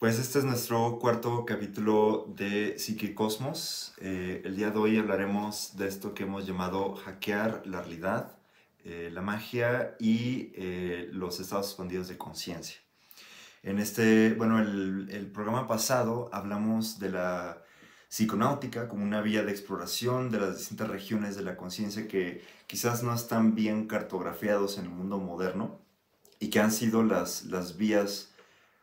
Pues este es nuestro cuarto capítulo de Psique Cosmos. Eh, el día de hoy hablaremos de esto que hemos llamado hackear la realidad, eh, la magia y eh, los estados escondidos de conciencia. En este, bueno, el, programa pasado hablamos de la psiconáutica como una vía de exploración de las distintas regiones de la conciencia que quizás no están bien cartografiados en el mundo moderno y que han sido las, las vías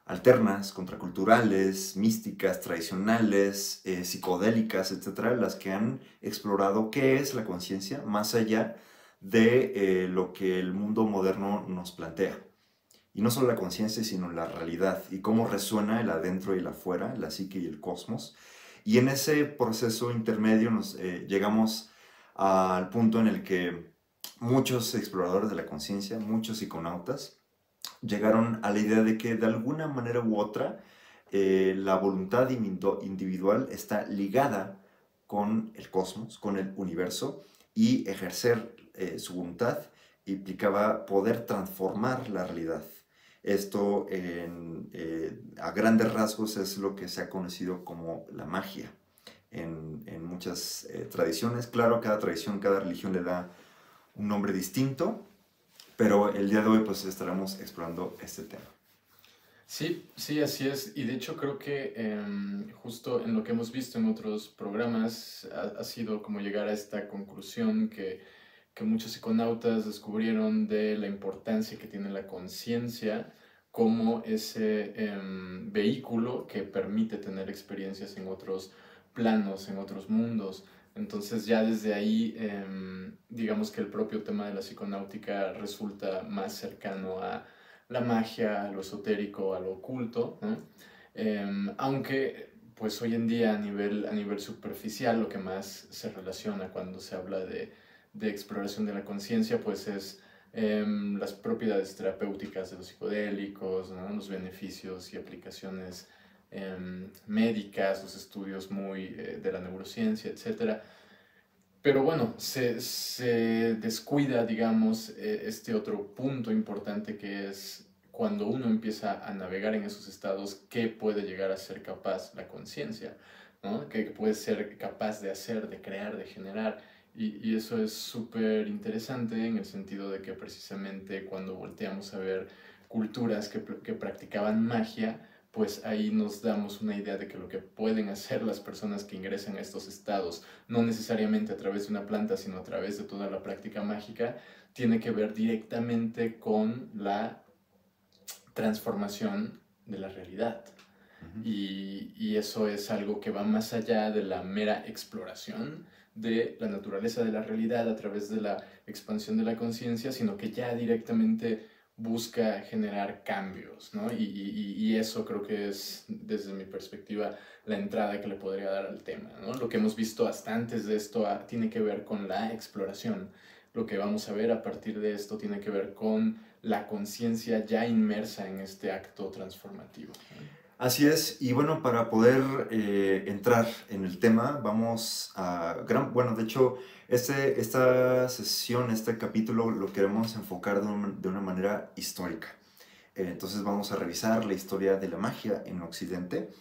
alternas, contraculturales, místicas, tradicionales, eh, psicodélicas, etcétera, las que han explorado qué es la conciencia más allá de eh, lo que el mundo moderno nos plantea. Y no solo la conciencia, sino la realidad y cómo resuena el adentro y el afuera, la psique y el cosmos. Y en ese proceso intermedio nos eh, llegamos al punto en el que muchos exploradores de la conciencia, muchos psiconautas, llegaron a la idea de que de alguna manera u otra eh, la voluntad individual está ligada con el cosmos, con el universo, y ejercer eh, su voluntad implicaba poder transformar la realidad. Esto eh, a grandes rasgos es lo que se ha conocido como la magia en, en muchas tradiciones. Claro, cada tradición, cada religión le da un nombre distinto, pero el día de hoy pues estaremos explorando este tema. Sí, sí, así es. Y de hecho creo que em, justo en lo que hemos visto en otros programas ha, sido como llegar a esta conclusión que, que, muchos psiconautas descubrieron de la importancia que tiene la conciencia como ese em, vehículo que permite tener experiencias en otros planos, en otros mundos. Entonces ya desde ahí, em, digamos que el propio tema de la psiconáutica resulta más cercano a la magia, a lo esotérico, a lo oculto, em, aunque pues hoy en día a nivel, a nivel superficial lo que más se relaciona cuando se habla de, de exploración de la conciencia pues es em, las propiedades terapéuticas de los psicodélicos, los beneficios y aplicaciones Em, médicas, los estudios muy eh, de la neurociencia, etc. Pero bueno, se, descuida, digamos, e, este otro punto importante que es cuando uno empieza a navegar en esos estados, ¿qué puede llegar a ser capaz la conciencia? ¿no? ¿Qué puede ser capaz de hacer, de crear, de generar? Y, eso es súper interesante en el sentido de que precisamente cuando volteamos a ver culturas que practicaban magia, pues ahí nos damos una idea de que lo que pueden hacer las personas que ingresan a estos estados, no necesariamente a través de una planta, sino a través de toda la práctica mágica, tiene que ver directamente con la transformación de la realidad. y, y, eso es algo que va más allá de la mera exploración de la naturaleza de la realidad a través de la expansión de la conciencia, sino que ya directamente busca generar cambios, ¿no? Y, y, y, eso creo que es, desde mi perspectiva, la entrada que le podría dar al tema, ¿no? Lo que hemos visto hasta antes de esto tiene que ver con la exploración. Lo que vamos a ver a partir de esto tiene que ver con la conciencia ya inmersa en este acto transformativo. Así es, y bueno, para poder eh, entrar en el tema, vamos a, gran, bueno, de hecho, este, esta sesión, este capítulo lo queremos enfocar de, de una manera histórica. Eh, entonces vamos a revisar la historia de la magia en Occidente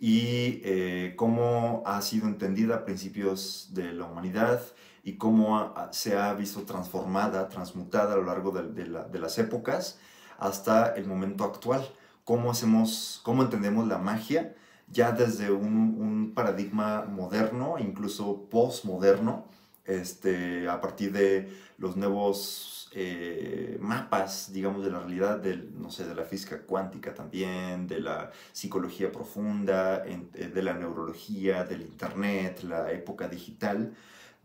y eh, cómo ha sido entendida a principios de la humanidad y cómo se ha visto transformada, transmutada a lo largo de, de, la, de las épocas hasta el momento actual cómo hacemos, cómo entendemos la magia ya desde un, paradigma moderno, incluso postmoderno, este, a partir de los nuevos eh, mapas, digamos, de la realidad, del, no sé, de la física cuántica también, de la psicología profunda, eh, de la neurología, del internet, la época digital,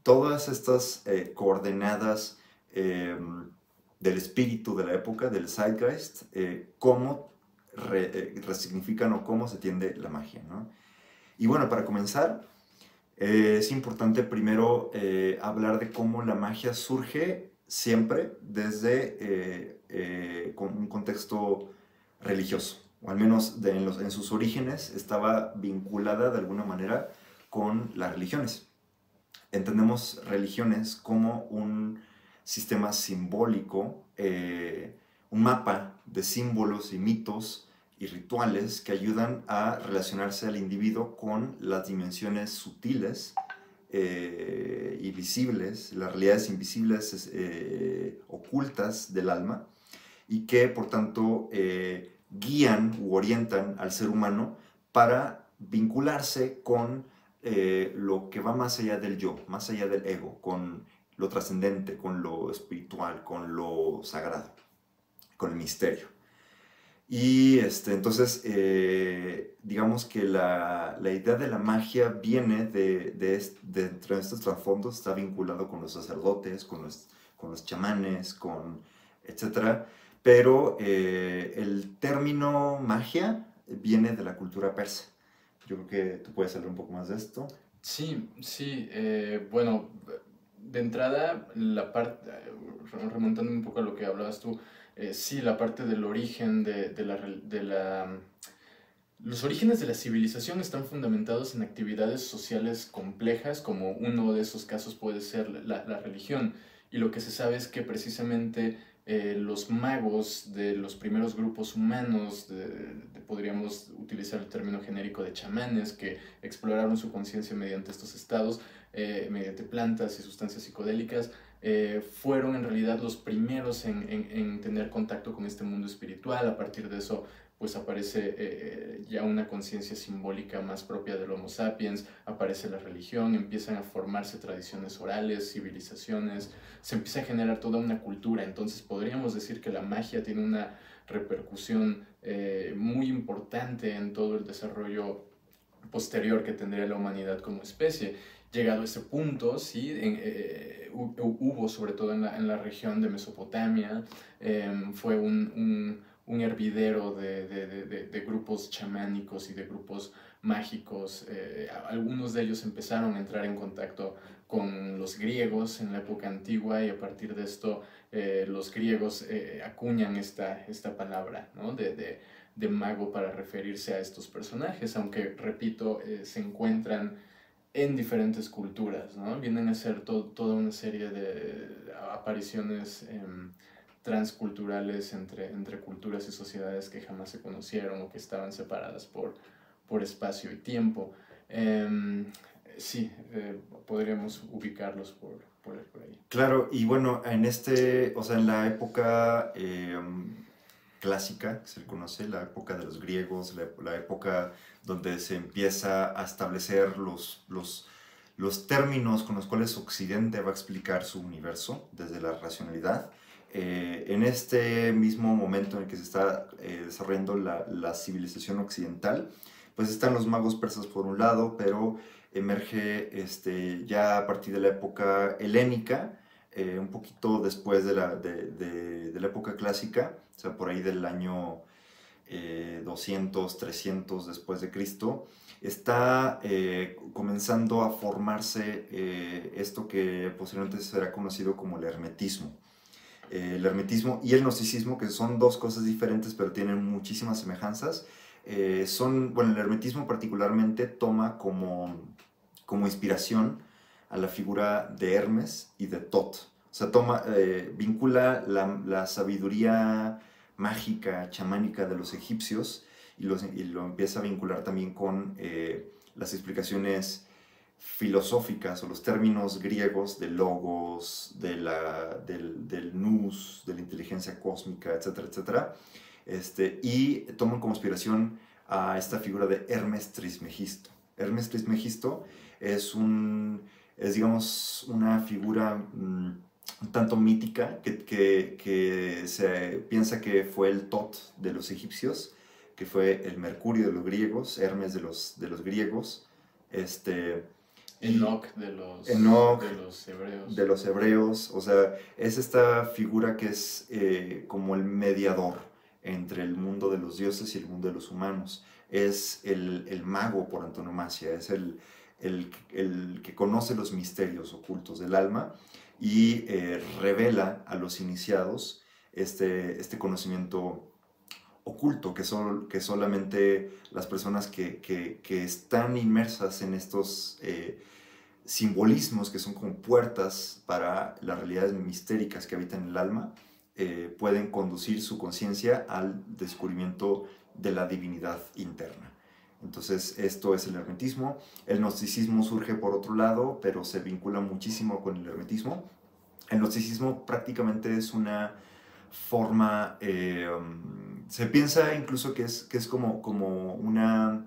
todas estas eh, coordenadas em, del espíritu de la época, del zeitgeist, cómo eh, resignifican o cómo se tiende la magia. Y bueno, para comenzar, eh, es importante primero eh, hablar de cómo la magia surge siempre desde un contexto religioso, o al menos en sus orígenes estaba vinculada de alguna manera con las religiones. Entendemos religiones como un sistema simbólico, un mapa de símbolos y mitos y rituales que ayudan a relacionarse al individuo con las dimensiones sutiles eh, y visibles, las realidades invisibles eh, ocultas del alma y que por tanto eh, guían u orientan al ser humano para vincularse con lo que va más allá del yo, más allá del ego, con lo trascendente, con lo espiritual, con lo sagrado, con el misterio. Y este, entonces, eh, digamos que la, la, idea de la magia viene de, de, de, entre estos trasfondos, está vinculado con los sacerdotes, con los, con los chamanes, con etc. Pero eh, el término magia viene de la cultura persa. Yo creo que tú puedes hablar un poco más de esto. Sí, sí. Eh, bueno, de entrada, la parte, remontando un poco a lo que hablabas tú, eh, sí, la parte del origen de, la, de, la... Los orígenes de la civilización están fundamentados en actividades sociales complejas, como uno de esos casos puede ser la, la religión. Y lo que se sabe es que precisamente eh, los magos de los primeros grupos humanos, podríamos utilizar el término genérico de chamanes, que exploraron su conciencia mediante estos estados, eh, mediante plantas y sustancias psicodélicas, eh, fueron en realidad los primeros en, en, tener contacto con este mundo espiritual. A partir de eso, pues aparece eh, ya una conciencia simbólica más propia del Homo sapiens, aparece la religión, empiezan a formarse tradiciones orales, civilizaciones, se empieza a generar toda una cultura. Entonces podríamos decir que la magia tiene una repercusión eh, muy importante en todo el desarrollo posterior que tendría la humanidad como especie llegado a ese punto, ¿sí? Eh, hubo sobre todo en la, en la, región de Mesopotamia, em, fue un, un, un hervidero de, de, de, grupos chamánicos y de grupos mágicos. Eh, algunos de ellos empezaron a entrar en contacto con los griegos en la época antigua y a partir de esto eh, los griegos acuñan esta, esta palabra ¿no? de, de, mago para referirse a estos personajes, aunque, repito, se encuentran en diferentes culturas, ¿no? Vienen a ser toda una serie de apariciones em, transculturales entre, entre culturas y sociedades que jamás se conocieron o que estaban separadas por, por espacio y tiempo. Em, sí, eh, podríamos ubicarlos por, por, ahí. Claro, y bueno, en este, o sea, en la época em, clásica, que se conoce, la época de los griegos, la época donde se empieza a establecer los, los, términos con los cuales Occidente va a explicar su universo desde la racionalidad. Eh, en este mismo momento en el que se está eh, desarrollando la, civilización occidental, pues están los magos persas por un lado, pero emerge este, ya a partir de la época helénica, eh, un poquito después de la, de, la época clásica, o sea, por ahí del año 200, eh, 300 después de Cristo, está eh, comenzando a formarse eh, esto que posteriormente será conocido como el hermetismo. el hermetismo y el gnosticismo, que son dos cosas diferentes pero tienen muchísimas semejanzas, son, bueno, el hermetismo particularmente toma como, como inspiración a la figura de Hermes y de Tot. O sea, toma, vincula la, la sabiduría mágica, chamánica de los egipcios y, lo empieza a vincular también con eh, las explicaciones filosóficas o los términos griegos de logos, de la, del, del, nous, de la inteligencia cósmica, etcétera, etcétera. Este, y toman como inspiración a esta figura de Hermes Trismegisto. Hermes Trismegisto es, un, es digamos, una figura... Mm, tanto mítica, que, que, que, se piensa que fue el Tot de los egipcios, que fue el Mercurio de los griegos, Hermes de los, de los griegos, este... Enoch de los, de los hebreos. De los hebreos, o sea, es esta figura que es eh, como el mediador entre el mundo de los dioses y el mundo de los humanos. Es el, el mago por antonomasia, es el, el, el, que conoce los misterios ocultos del alma y eh, revela a los iniciados este, este conocimiento oculto que, que solamente las personas que, que, están inmersas en estos eh, simbolismos que son como puertas para las realidades mistéricas que habitan el alma, eh, pueden conducir su conciencia al descubrimiento de la divinidad interna. Entonces, esto es el hermetismo. El gnosticismo surge por otro lado, pero se vincula muchísimo con el hermetismo. El gnosticismo prácticamente es una forma, eh, se piensa incluso que es, que es como, como una,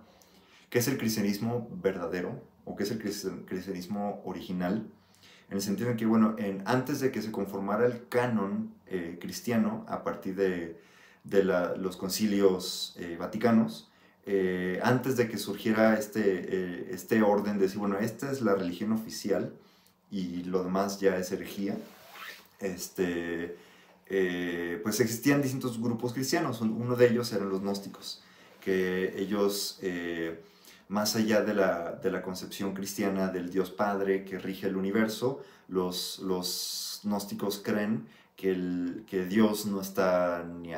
que es el cristianismo verdadero o que es el cristianismo original, en el sentido en que, bueno, en, antes de que se conformara el canon eh, cristiano, a partir de, de los concilios eh, vaticanos, eh, antes de que surgiera este, este orden de decir, bueno, esta es la religión oficial y lo demás ya es herejía, este, pues existían distintos grupos cristianos. Uno de ellos eran los gnósticos, que ellos más allá de la, de la, concepción cristiana del Dios Padre que rige el universo, los, los gnósticos creen que, el, que Dios no está ni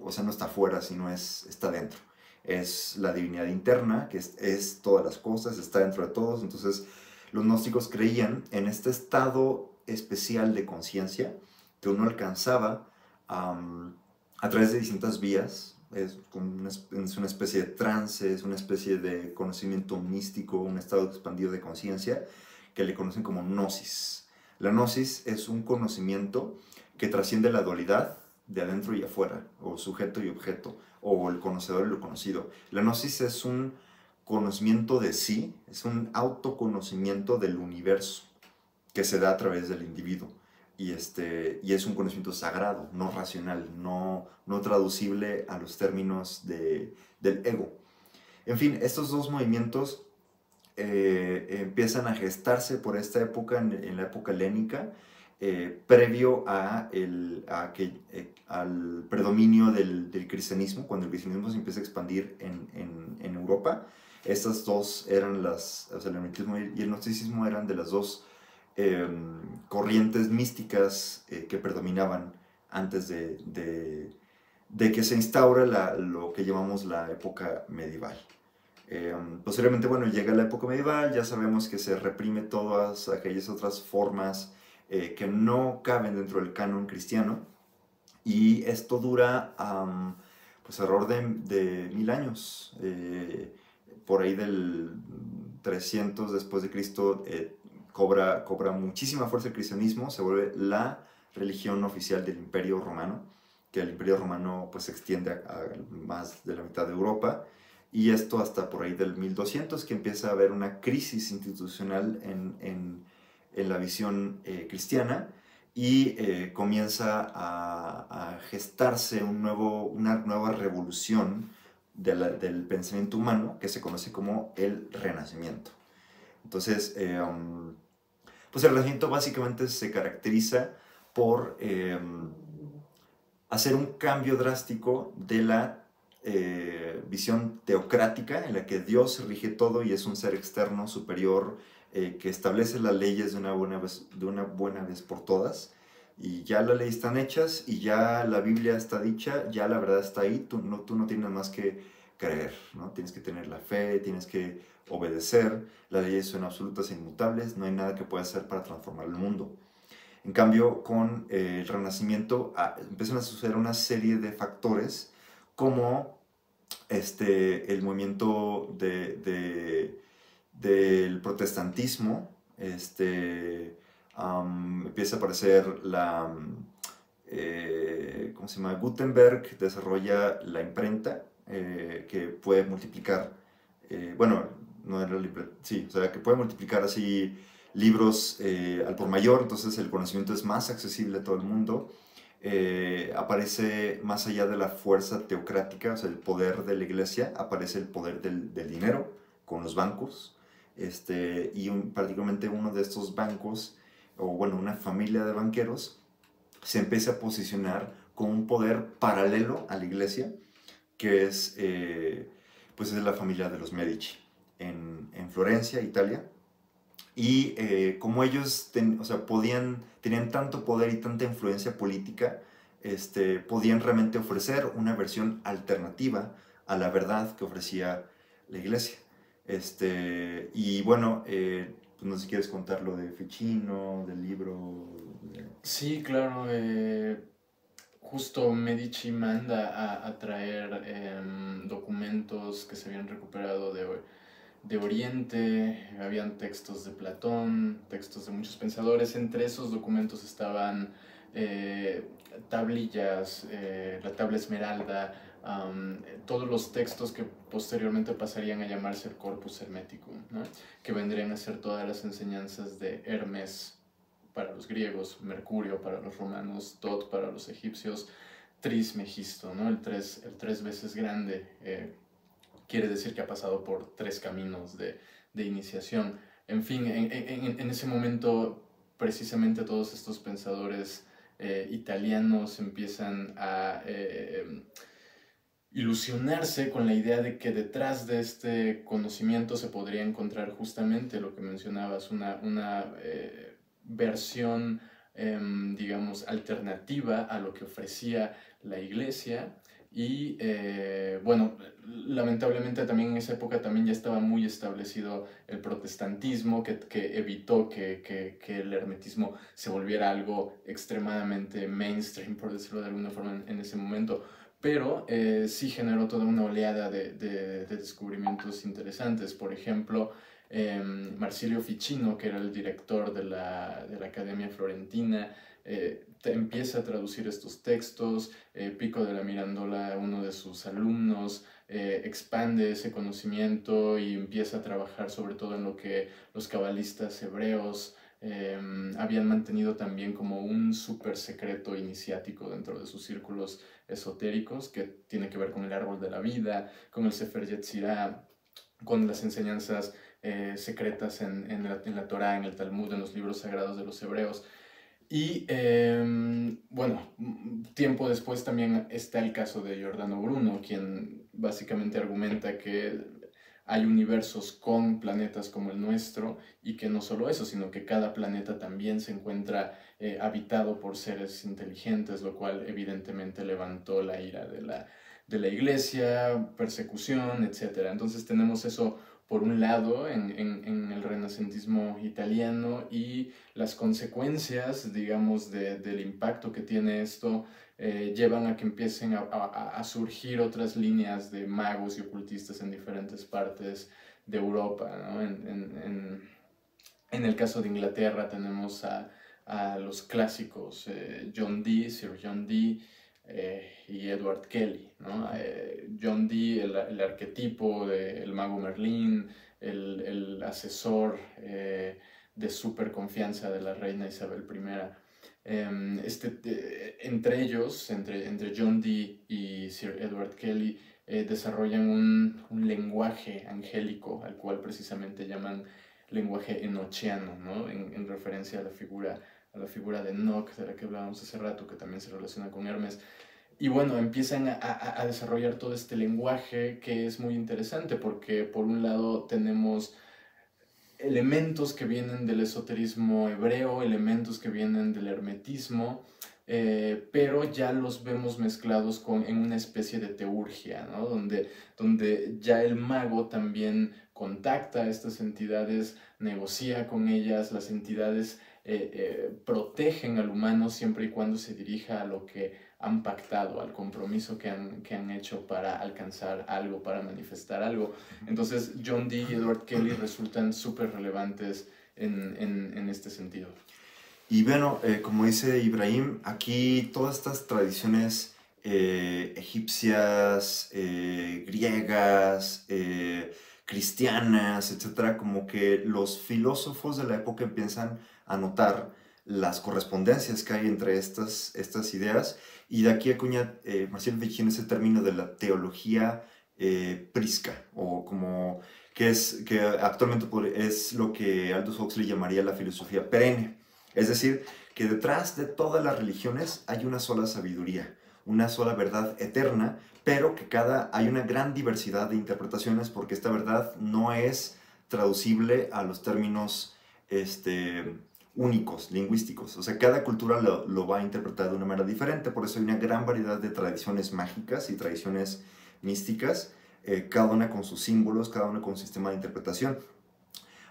o sea, no está afuera, sino es, está dentro. Es la divinidad interna, que es, todas las cosas, está dentro de todos. Entonces, los gnósticos creían en este estado especial de conciencia que uno alcanzaba a través de distintas vías, es, una, es una especie de trance, es una especie de conocimiento místico, un estado expandido de conciencia que le conocen como gnosis. La gnosis es un conocimiento que trasciende la dualidad de adentro y afuera, o sujeto y objeto, o el conocedor y lo conocido. La gnosis es un conocimiento de sí, es un autoconocimiento del universo que se da a través del individuo y, este, y es un conocimiento sagrado, no racional, no, no traducible a los términos de, del ego. En fin, estos dos movimientos eh, empiezan a gestarse por esta época, en, la época helénica, eh, previo a el, a que, eh, al predominio del, del, cristianismo, cuando el cristianismo se empieza a expandir en, en, Europa. Estas dos eran las, o sea, el hermetismo y el gnosticismo eran de las dos Em, corrientes místicas eh, que predominaban antes de, de, que se instaura la, lo que llamamos la época medieval. Em, posteriormente, bueno, llega la época medieval, ya sabemos que se reprime todas aquellas otras formas eh, que no caben dentro del canon cristiano, y esto dura pues alrededor de, de mil años. Eh, por ahí del 300 después de Cristo cobra, cobra muchísima fuerza el cristianismo, se vuelve la religión oficial del Imperio Romano, que el Imperio Romano pues se extiende a, más de la mitad de Europa, y esto hasta por ahí del 1200, que empieza a haber una crisis institucional en, en, en la visión eh, cristiana, y eh, comienza a, gestarse un nuevo, una nueva revolución del pensamiento humano que se conoce como el Renacimiento. Entonces, eh, um, pues el Renacimiento básicamente se caracteriza por hacer un cambio drástico de la visión teocrática en la que Dios rige todo y es un ser externo superior eh, que establece las leyes de una, buena vez, de una buena vez por todas y ya las leyes están hechas y ya la Biblia está dicha, ya la verdad está ahí, tú no, tú no tienes más que creer, ¿no? Tienes que tener la fe, tienes que obedecer, las leyes son absolutas e inmutables, no hay nada que pueda hacer para transformar el mundo. En cambio, con eh, el Renacimiento ah, empiezan a suceder una serie de factores como este, el movimiento de, del protestantismo, este, empieza a aparecer la, eh, ¿cómo se llama? Gutenberg desarrolla la imprenta eh, que puede multiplicar, bueno, no era libre, sí, o sea, que puede multiplicar así libros eh, al por mayor, entonces el conocimiento es más accesible a todo el mundo. Eh, aparece más allá de la fuerza teocrática, o sea, el poder de la iglesia, aparece el poder del, del dinero con los bancos, este, y un, prácticamente uno de estos bancos, o bueno, una familia de banqueros, se empieza a posicionar con un poder paralelo a la iglesia, que es, eh, pues es la familia de los Medici en, en Florencia, Italia. Y eh, como ellos o sea, podían, tenían tanto poder y tanta influencia política, este, podían realmente ofrecer una versión alternativa a la verdad que ofrecía la iglesia. Este, y bueno, eh, pues no sé si quieres contar lo de Ficino, del libro. Sí, claro. Eh, justo Medici manda a, traer em, documentos que se habían recuperado de, de Oriente, habían textos de Platón, textos de muchos pensadores, entre esos documentos estaban eh, tablillas, eh, la tabla esmeralda, todos los textos que posteriormente pasarían a llamarse el corpus hermético, que vendrían a ser todas las enseñanzas de Hermes para los griegos, Mercurio para los romanos, Tot para los egipcios, Trismegisto, ¿no? el, tres, el tres veces grande, eh, quiere decir que ha pasado por tres caminos de, de iniciación. En fin, en, en, en, ese momento precisamente todos estos pensadores eh, italianos empiezan a eh, ilusionarse con la idea de que detrás de este conocimiento se podría encontrar justamente lo que mencionabas, una, una eh, versión, em, digamos, alternativa a lo que ofrecía la iglesia. Y eh, bueno, lamentablemente también en esa época también ya estaba muy establecido el protestantismo que, que evitó que, que, el hermetismo se volviera algo extremadamente mainstream, por decirlo de alguna forma, en ese momento pero eh, sí generó toda una oleada de, de, descubrimientos interesantes. Por ejemplo, eh, Marsilio Ficino, que era el director de la, de la Academia Florentina, eh, empieza a traducir estos textos, eh, Pico de la Mirandola, uno de sus alumnos, expande ese conocimiento y empieza a trabajar sobre todo en lo que los cabalistas hebreos habían mantenido también como un súper secreto iniciático dentro de sus círculos esotéricos que tiene que ver con el árbol de la vida, con el Sefer Yetzirah, con las enseñanzas eh, secretas en, en, la, en, la, Torah, en el Talmud, en los libros sagrados de los hebreos. Y em, bueno, tiempo después también está el caso de Giordano Bruno, quien básicamente argumenta que hay universos con planetas como el nuestro y que no solo eso, sino que cada planeta también se encuentra eh, habitado por seres inteligentes, lo cual evidentemente levantó la ira de la, de la iglesia, persecución, etc. Entonces tenemos eso por un lado en, en, el renacentismo italiano y las consecuencias, digamos, del impacto que tiene esto eh, llevan a que empiecen a, a, surgir otras líneas de magos y ocultistas en diferentes partes de Europa. ¿no? En, en, el caso de Inglaterra tenemos a, a los clásicos eh, John Dee, Sir John Dee eh, y Edward Kelly. ¿no? John Dee, el, el arquetipo del mago Merlín, el, el asesor de super confianza de la reina Isabel I. Em, este, entre ellos, entre, entre John Dee y Sir Edward Kelly, eh, desarrollan un, un, lenguaje angélico al cual precisamente llaman lenguaje enochiano, ¿no? en, en, referencia a la figura la figura de Enoch, de la que hablábamos hace rato, que también se relaciona con Hermes. Y bueno, empiezan a, a, a desarrollar todo este lenguaje que es muy interesante porque por un lado tenemos elementos que vienen del esoterismo hebreo, elementos que vienen del hermetismo, eh, pero ya los vemos mezclados con, en una especie de teurgia, ¿no? donde, donde ya el mago también contacta a estas entidades, negocia con ellas, las entidades eh, eh, protegen al humano siempre y cuando se dirija a lo que han pactado, al compromiso que han, que han hecho para alcanzar algo, para manifestar algo. Entonces, John Dee y Edward Kelly resultan súper relevantes en, en, en, este sentido. Y bueno, eh, como dice Ibrahim, aquí todas estas tradiciones eh, egipcias, eh, griegas, cristianas, etcétera, como que los filósofos de la época empiezan a notar las correspondencias que hay entre estas, estas ideas y de aquí acuña eh, Marcel Vichin ese término de la teología eh, prisca, o como que, es, que actualmente es lo que Aldous Huxley llamaría la filosofía perenne. Es decir, que detrás de todas las religiones hay una sola sabiduría, una sola verdad eterna, pero que cada hay una gran diversidad de interpretaciones porque esta verdad no es traducible a los términos este, únicos, lingüísticos. O sea, cada cultura lo, va a interpretar de una manera diferente, por eso hay una gran variedad de tradiciones mágicas y tradiciones místicas, eh, cada una con sus símbolos, cada una con su sistema de interpretación.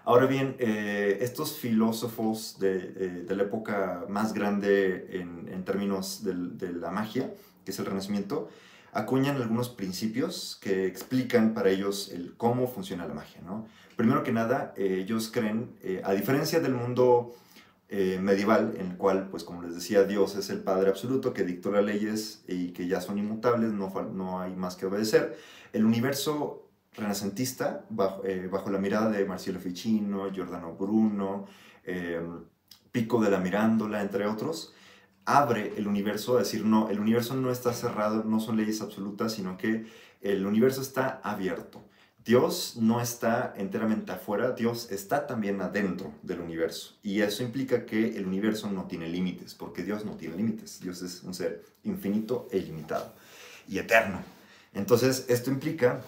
Ahora bien, eh, estos filósofos de, de, la época más grande en, en términos de, de, la magia, que es el Renacimiento, acuñan algunos principios que explican para ellos el cómo funciona la magia. ¿no? Primero que nada, eh, ellos creen, eh, a diferencia del mundo eh, medieval, en el cual, pues como les decía, Dios es el Padre absoluto que dictó las leyes y que ya son inmutables, no, no hay más que obedecer, el universo renacentista, bajo, bajo la mirada de Marcelo Ficino, Giordano Bruno, Pico de la Mirándola, entre otros, abre el universo a decir, no, el universo no está cerrado, no son leyes absolutas, sino que el universo está abierto. Dios no está enteramente afuera, Dios está también adentro del universo. Y eso implica que el universo no tiene límites, porque Dios no tiene límites. Dios es un ser infinito e ilimitado y eterno. Entonces, esto implica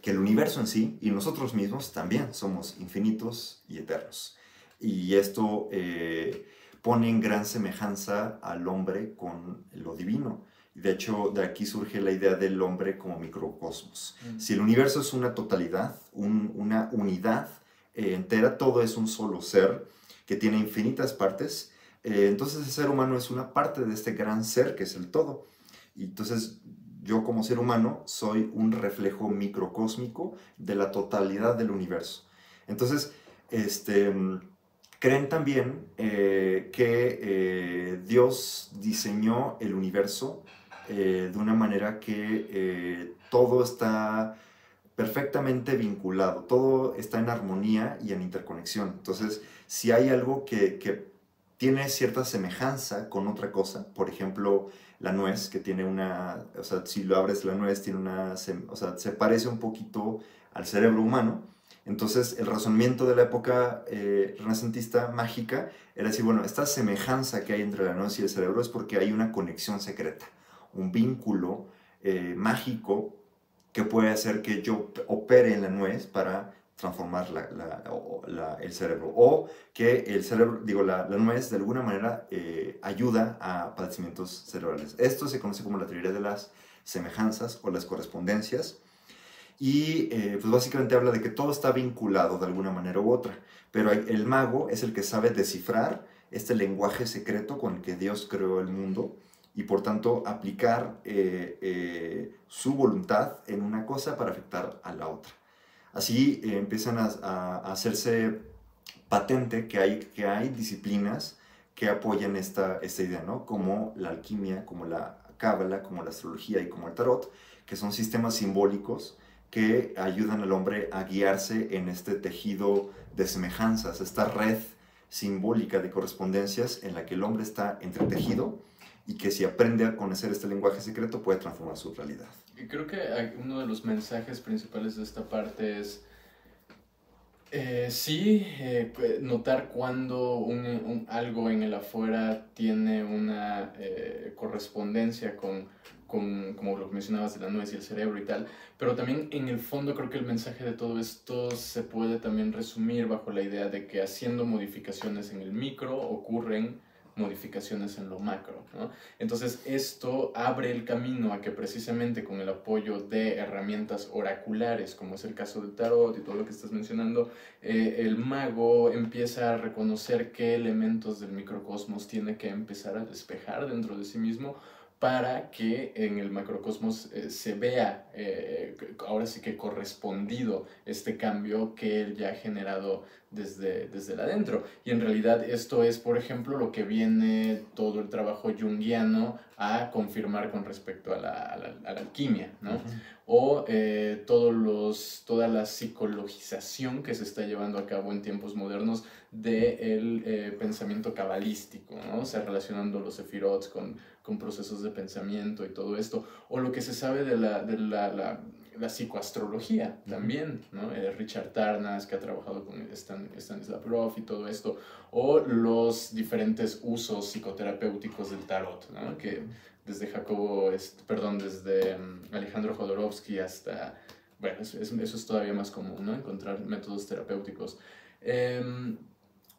que el universo en sí y nosotros mismos también somos infinitos y eternos. Y esto... Eh, pone en gran semejanza al hombre con lo divino. De hecho, de aquí surge la idea del hombre como microcosmos. Mm. Si el universo es una totalidad, una unidad eh, entera, todo es un solo ser que tiene infinitas partes, eh, entonces el ser humano es una parte de este gran ser que es el todo. Y entonces yo como ser humano soy un reflejo microcósmico de la totalidad del universo. Entonces, este Creen también eh, que Dios diseñó el universo eh, de una manera que todo está perfectamente vinculado, todo está en armonía y en interconexión. Entonces, si hay algo que, que tiene cierta semejanza con otra cosa, por ejemplo, la nuez, que tiene una, o sea, si lo abres la nuez, tiene una, o sea, se parece un poquito al cerebro humano, entonces, el razonamiento de la época eh, renacentista mágica era decir, bueno, esta semejanza que hay entre la nuez y el cerebro es porque hay una conexión secreta, un vínculo eh, mágico que puede hacer que yo opere en la nuez para transformar el cerebro. O que el cerebro, digo, la, nuez de alguna manera eh, ayuda a padecimientos cerebrales. Esto se conoce como la teoría de las semejanzas o las correspondencias y eh, pues básicamente habla de que todo está vinculado de alguna manera u otra, pero el mago es el que sabe descifrar este lenguaje secreto con el que Dios creó el mundo y por tanto aplicar eh, eh, su voluntad en una cosa para afectar a la otra. Así empiezan a, hacerse patente que hay, que hay disciplinas que apoyan esta, esta idea, ¿no? como la alquimia, como la cábala, como la astrología y como el tarot, que son sistemas simbólicos que ayudan al hombre a guiarse en este tejido de semejanzas, esta red simbólica de correspondencias en la que el hombre está entretejido y que si aprende a conocer este lenguaje secreto puede transformar su realidad. Y creo que uno de los mensajes principales de esta parte es eh, sí, eh, notar cuando un, algo en el afuera tiene una eh, correspondencia con con, como lo mencionabas, de la nuez y el cerebro y tal, pero también en el fondo creo que el mensaje de todo esto se puede también resumir bajo la idea de que haciendo modificaciones en el micro ocurren modificaciones en lo macro. Entonces esto abre el camino a que precisamente con el apoyo de herramientas oraculares, como es el caso del tarot y todo lo que estás mencionando, eh, el mago empieza a reconocer qué elementos del microcosmos tiene que empezar a despejar dentro de sí mismo para que en el macrocosmos eh, se vea eh, ahora sí que correspondido este cambio que él ya ha generado desde, desde el adentro. Y en realidad esto es, por ejemplo, lo que viene todo el trabajo junguiano a confirmar con respecto a la, alquimia, ¿no? O eh, todos los, toda la psicologización que se está llevando a cabo en tiempos modernos del de pensamiento cabalístico, ¿no? O sea, relacionando los sefirots con con procesos de pensamiento y todo esto, o lo que se sabe de la, de la, la, la psicoastrología también, ¿no? Eh, Richard Tarnas, que ha trabajado con Stan, Stanislav Grof y todo esto, o los diferentes usos psicoterapéuticos del tarot, ¿no? que desde Jacobo, perdón, desde mm, Alejandro Jodorowsky hasta, bueno, eso, es todavía más común, ¿no? encontrar métodos terapéuticos. Eh,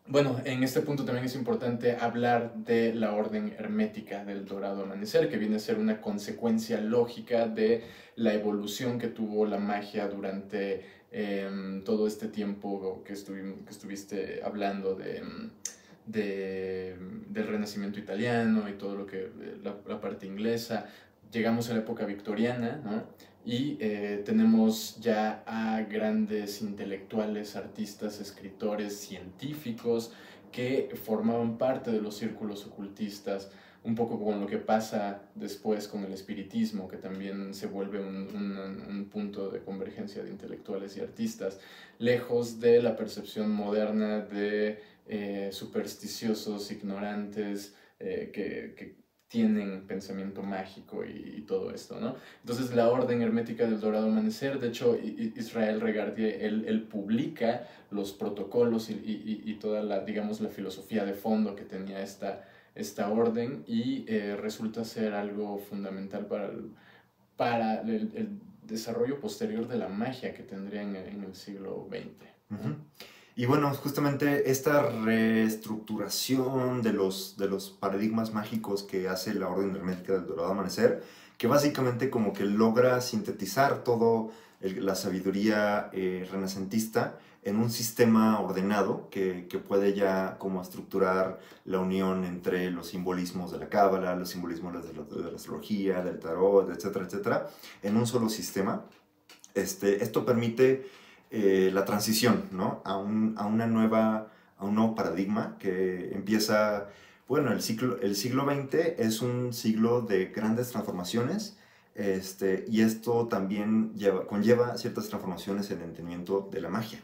bueno, en este punto también es importante hablar de la orden hermética del dorado amanecer, que viene a ser una consecuencia lógica de la evolución que tuvo la magia durante em, todo este tiempo que, que estuviste hablando de, de, del Renacimiento italiano y todo lo que, la, parte inglesa, llegamos a la época victoriana, ¿no? y eh, tenemos ya a grandes intelectuales, artistas, escritores, científicos que formaban parte de los círculos ocultistas, un poco con lo que pasa después con el espiritismo, que también se vuelve un, un, punto de convergencia de intelectuales y artistas, lejos de la percepción moderna de eh, supersticiosos, ignorantes, eh, que, que tienen pensamiento mágico y, todo esto, ¿no? Entonces la orden hermética del dorado amanecer, de hecho Israel Regardier, él, él publica los protocolos y, y, toda la, digamos, la filosofía de fondo que tenía esta, esta orden y eh, resulta ser algo fundamental para el, para el, desarrollo posterior de la magia que tendría en, el siglo XX. Y bueno, justamente esta reestructuración de los, de los paradigmas mágicos que hace la Orden Hermética del Dorado Amanecer, que básicamente como que logra sintetizar todo la sabiduría eh, renacentista en un sistema ordenado que, que, puede ya como estructurar la unión entre los simbolismos de la cábala, los simbolismos de la, de la, astrología, del tarot, etcétera, etcétera, en un solo sistema. Este, esto permite eh, la transición ¿no? a, un, a, una nueva, a un nuevo paradigma que empieza, bueno, el, ciclo, el siglo XX es un siglo de grandes transformaciones este, y esto también lleva, conlleva ciertas transformaciones en el entendimiento de la magia.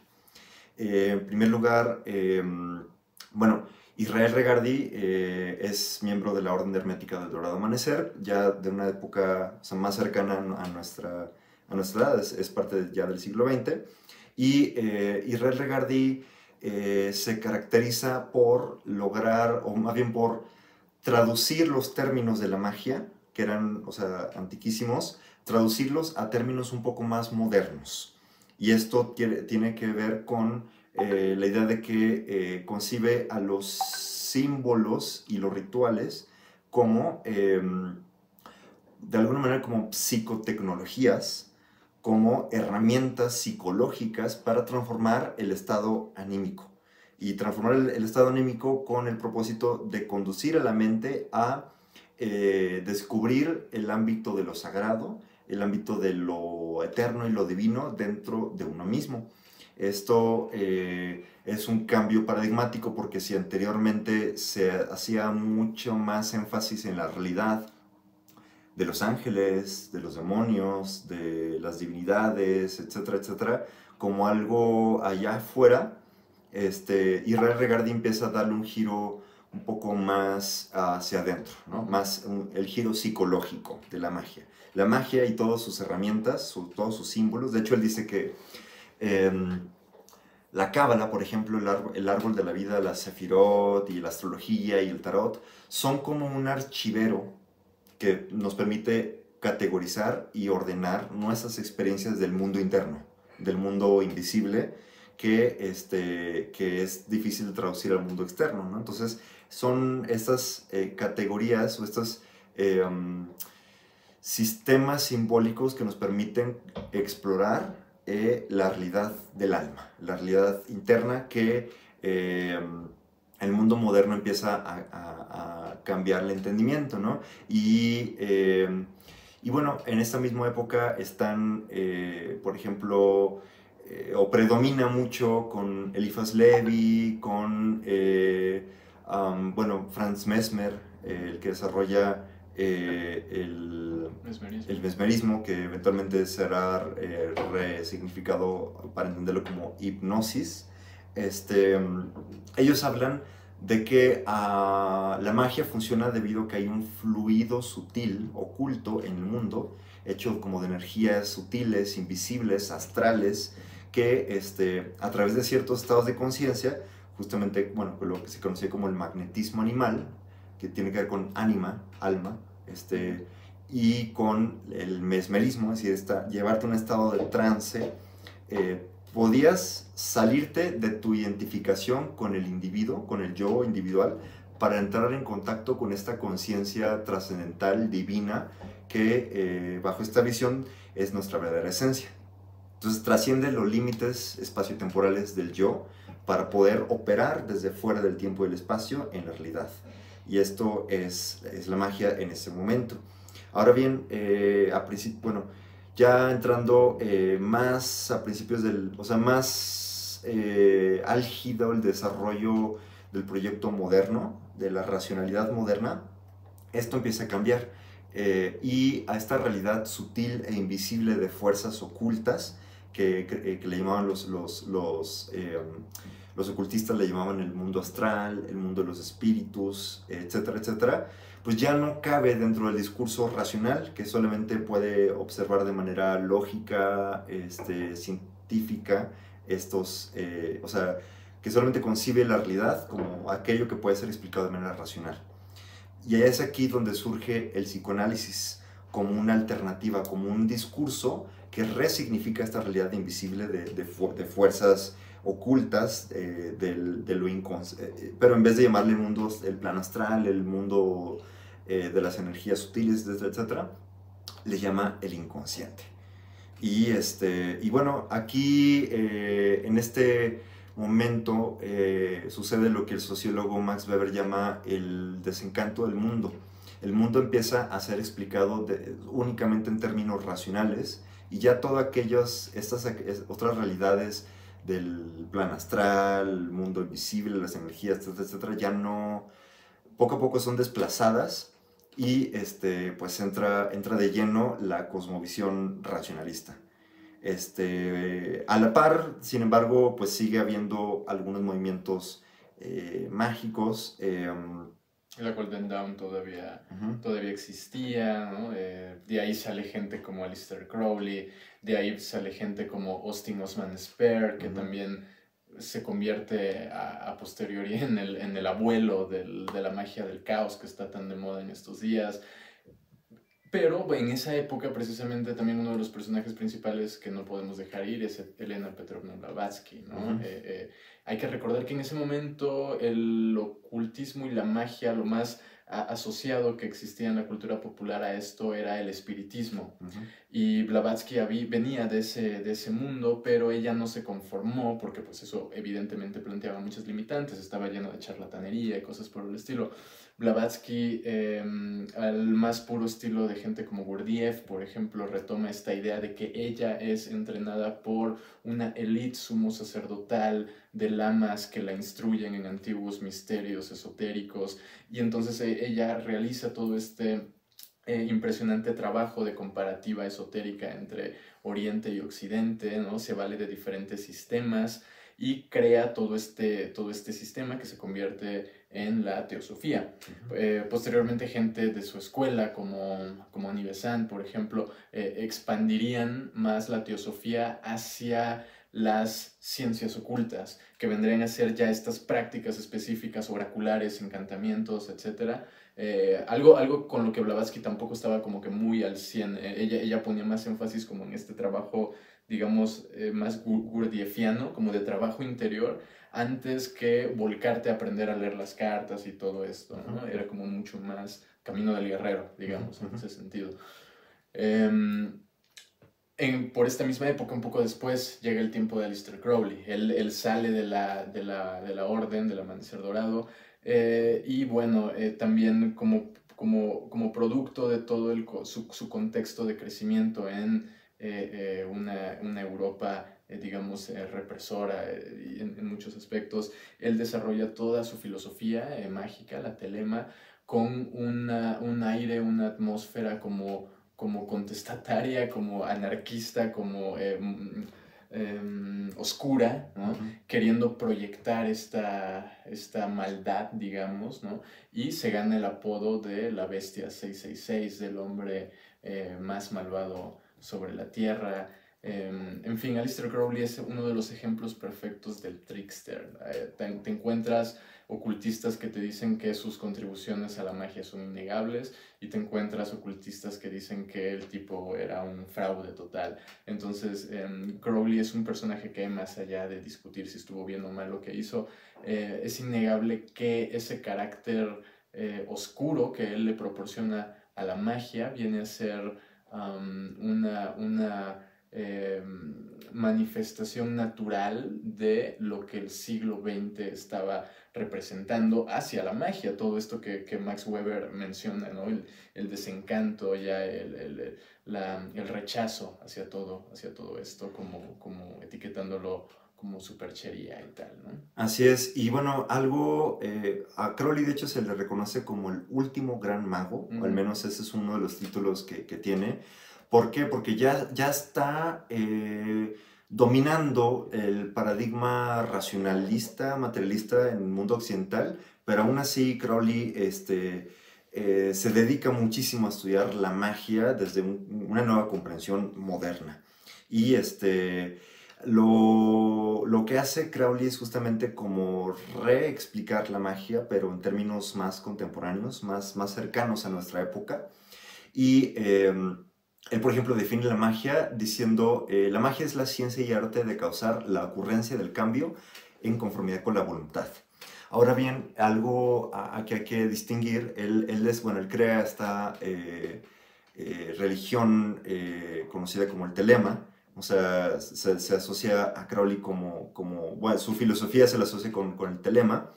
Eh, en primer lugar, em, bueno, Israel Regardi eh, es miembro de la Orden Hermética del Dorado Amanecer, ya de una época más cercana a nuestra, a nuestra edad, es, es parte ya del siglo XX. Y eh, Israel Regardi eh, se caracteriza por lograr, o más bien por traducir los términos de la magia, que eran, o sea, antiquísimos, traducirlos a términos un poco más modernos. Y esto tiene, que ver con eh, la idea de que concibe a los símbolos y los rituales como, em, de alguna manera, como psicotecnologías como herramientas psicológicas para transformar el estado anímico. Y transformar el, estado anímico con el propósito de conducir a la mente a eh, descubrir el ámbito de lo sagrado, el ámbito de lo eterno y lo divino dentro de uno mismo. Esto eh, es un cambio paradigmático porque si anteriormente se hacía mucho más énfasis en la realidad, de los ángeles, de los demonios, de las divinidades, etcétera, etcétera, como algo allá afuera, este, Israel Regardi empieza a darle un giro un poco más hacia adentro, ¿no? más el giro psicológico de la magia. La magia y todas sus herramientas, todos sus símbolos, de hecho él dice que em, la cábala, por ejemplo, el árbol, el árbol, de la vida, la sefirot y la astrología y el tarot, son como un archivero que nos permite categorizar y ordenar nuestras experiencias del mundo interno, del mundo invisible, que, este, que es difícil de traducir al mundo externo. ¿no? Entonces, son estas eh, categorías o estos eh, um, sistemas simbólicos que nos permiten explorar eh, la realidad del alma, la realidad interna que el mundo moderno empieza a, cambiar el entendimiento, ¿no? Y, eh, y, bueno, en esta misma época están, eh, por ejemplo, eh, o predomina mucho con Eliphas Levi, con, bueno, Franz Mesmer, el que desarrolla el, el, mesmerismo, que eventualmente será resignificado para entenderlo como hipnosis. Este, ellos hablan de que ah, la magia funciona debido a que hay un fluido sutil, oculto en el mundo, hecho como de energías sutiles, invisibles, astrales, que este, a través de ciertos estados de conciencia, justamente, bueno, lo que se conoce como el magnetismo animal, que tiene que ver con ánima, alma, este, y con el mesmerismo, es decir, llevarte a un estado de trance, eh, podías salirte de tu identificación con el individuo, con el yo individual, para entrar en contacto con esta conciencia trascendental, divina, que eh, bajo esta visión es nuestra verdadera esencia. Entonces trasciende los límites espaciotemporales del yo para poder operar desde fuera del tiempo y el espacio en la realidad. Y esto es, es la magia en ese momento. Ahora bien, eh, a principio, bueno, ya entrando eh, más a principios del, o sea, más eh, álgido el desarrollo del proyecto moderno, de la racionalidad moderna, esto empieza a cambiar. Eh, y a esta realidad sutil e invisible de fuerzas ocultas que, que, le llamaban los, los, los, los, ocultistas, le llamaban el mundo astral, el mundo de los espíritus, etcétera, etcétera, pues ya no cabe dentro del discurso racional que solamente puede observar de manera lógica, este, científica, estos, eh, o sea, que solamente concibe la realidad como aquello que puede ser explicado de manera racional. Y es aquí donde surge el psicoanálisis como una alternativa, como un discurso que resignifica esta realidad invisible de, de, de fuerzas ocultas eh, del, de lo inconsciente, eh, pero en vez de llamarle mundo el plan astral, el mundo eh, de las energías sutiles, etcétera, le llama el inconsciente. Y, este, y bueno, aquí en este momento sucede lo que el sociólogo Max Weber llama el desencanto del mundo. El mundo empieza a ser explicado únicamente en términos racionales y ya todas aquellas, estas otras realidades del plan astral, mundo invisible, las energías, etcétera, etcétera, ya no, poco a poco son desplazadas y este, pues entra, entra de lleno la cosmovisión racionalista. Este, a la par, sin embargo, pues sigue habiendo algunos movimientos eh, mágicos. Eh, la Golden Dawn todavía, todavía existía, ¿no? Eh, de ahí sale gente como Alistair Crowley, de ahí sale gente como Austin Osman Spare, que también se convierte a, posteriori en el, en el abuelo del, de la magia del caos que está tan de moda en estos días. Pero en esa época, precisamente, también uno de los personajes principales que no podemos dejar ir es Elena Petrovna Blavatsky, ¿no? Eh, eh, hay que recordar que en ese momento el ocultismo y la magia, lo más asociado que existía en la cultura popular a esto era el espiritismo. Y Blavatsky venía de ese, de ese mundo, pero ella no se conformó porque pues eso evidentemente planteaba muchas limitantes, estaba lleno de charlatanería y cosas por el estilo. Blavatsky, em, al más puro estilo de gente como Gurdjieff, por ejemplo, retoma esta idea de que ella es entrenada por una élite sumo sacerdotal de lamas que la instruyen en antiguos misterios esotéricos y entonces e, ella realiza todo este eh, impresionante trabajo de comparativa esotérica entre Oriente y Occidente, ¿no? Se vale de diferentes sistemas y crea todo este, todo este sistema que se convierte en la teosofía. Eh, posteriormente gente de su escuela como, como Annie por ejemplo, eh, expandirían más la teosofía hacia las ciencias ocultas, que vendrían a ser ya estas prácticas específicas, oraculares, encantamientos, etc. Eh, algo, algo con lo que Blavatsky tampoco estaba como que muy al 100. ella, ella ponía más énfasis como en este trabajo digamos, eh, más gurdjieffiano, como de trabajo interior, antes que volcarte a aprender a leer las cartas y todo esto, ¿no? Era como mucho más camino del guerrero, digamos, en ese sentido. Em, en, por esta misma época, un poco después, llega el tiempo de Alistair Crowley. Él, él sale de la, de, la, de la, orden, del amanecer dorado, eh, y bueno, eh, también como, como, como producto de todo el, su, su contexto de crecimiento en eh, eh, una, una, Europa, eh, digamos, represora en, en, muchos aspectos. Él desarrolla toda su filosofía mágica, la telema, con una, un aire, una atmósfera como, como contestataria, como anarquista, como em, oscura, ¿no? queriendo proyectar esta, esta maldad, digamos, ¿no? y se gana el apodo de la bestia 666, del hombre más malvado sobre la Tierra. Em, en fin, Alistair Crowley es uno de los ejemplos perfectos del trickster. Eh, te, encuentras ocultistas que te dicen que sus contribuciones a la magia son innegables y te encuentras ocultistas que dicen que el tipo era un fraude total. Entonces, em, Crowley es un personaje que más allá de discutir si estuvo bien o mal lo que hizo, eh, es innegable que ese carácter eh, oscuro que él le proporciona a la magia viene a ser una, una em, manifestación natural de lo que el siglo XX estaba representando hacia la magia, todo esto que, Max Weber menciona, ¿no? el, desencanto, ya el, el, el, rechazo hacia todo, hacia todo esto, como, como etiquetándolo como superchería y tal, ¿no? Así es, y bueno, algo, eh, a Crowley de hecho se le reconoce como el último gran mago, al menos ese es uno de los títulos que, que tiene. ¿Por qué? Porque ya, ya está eh, dominando el paradigma racionalista, materialista en el mundo occidental, pero aún así Crowley este, eh, se dedica muchísimo a estudiar la magia desde una nueva comprensión moderna. Y este lo, lo, que hace Crowley es justamente como reexplicar la magia, pero en términos más contemporáneos, más, más cercanos a nuestra época. Y em, él, por ejemplo, define la magia diciendo, eh, la magia es la ciencia y arte de causar la ocurrencia del cambio en conformidad con la voluntad. Ahora bien, algo a, que hay que distinguir, él, él, es, bueno, él crea esta eh, eh, religión conocida como el telema, o sea, se, asocia a Crowley como, como, bueno, su filosofía se la asocia con, con el telema.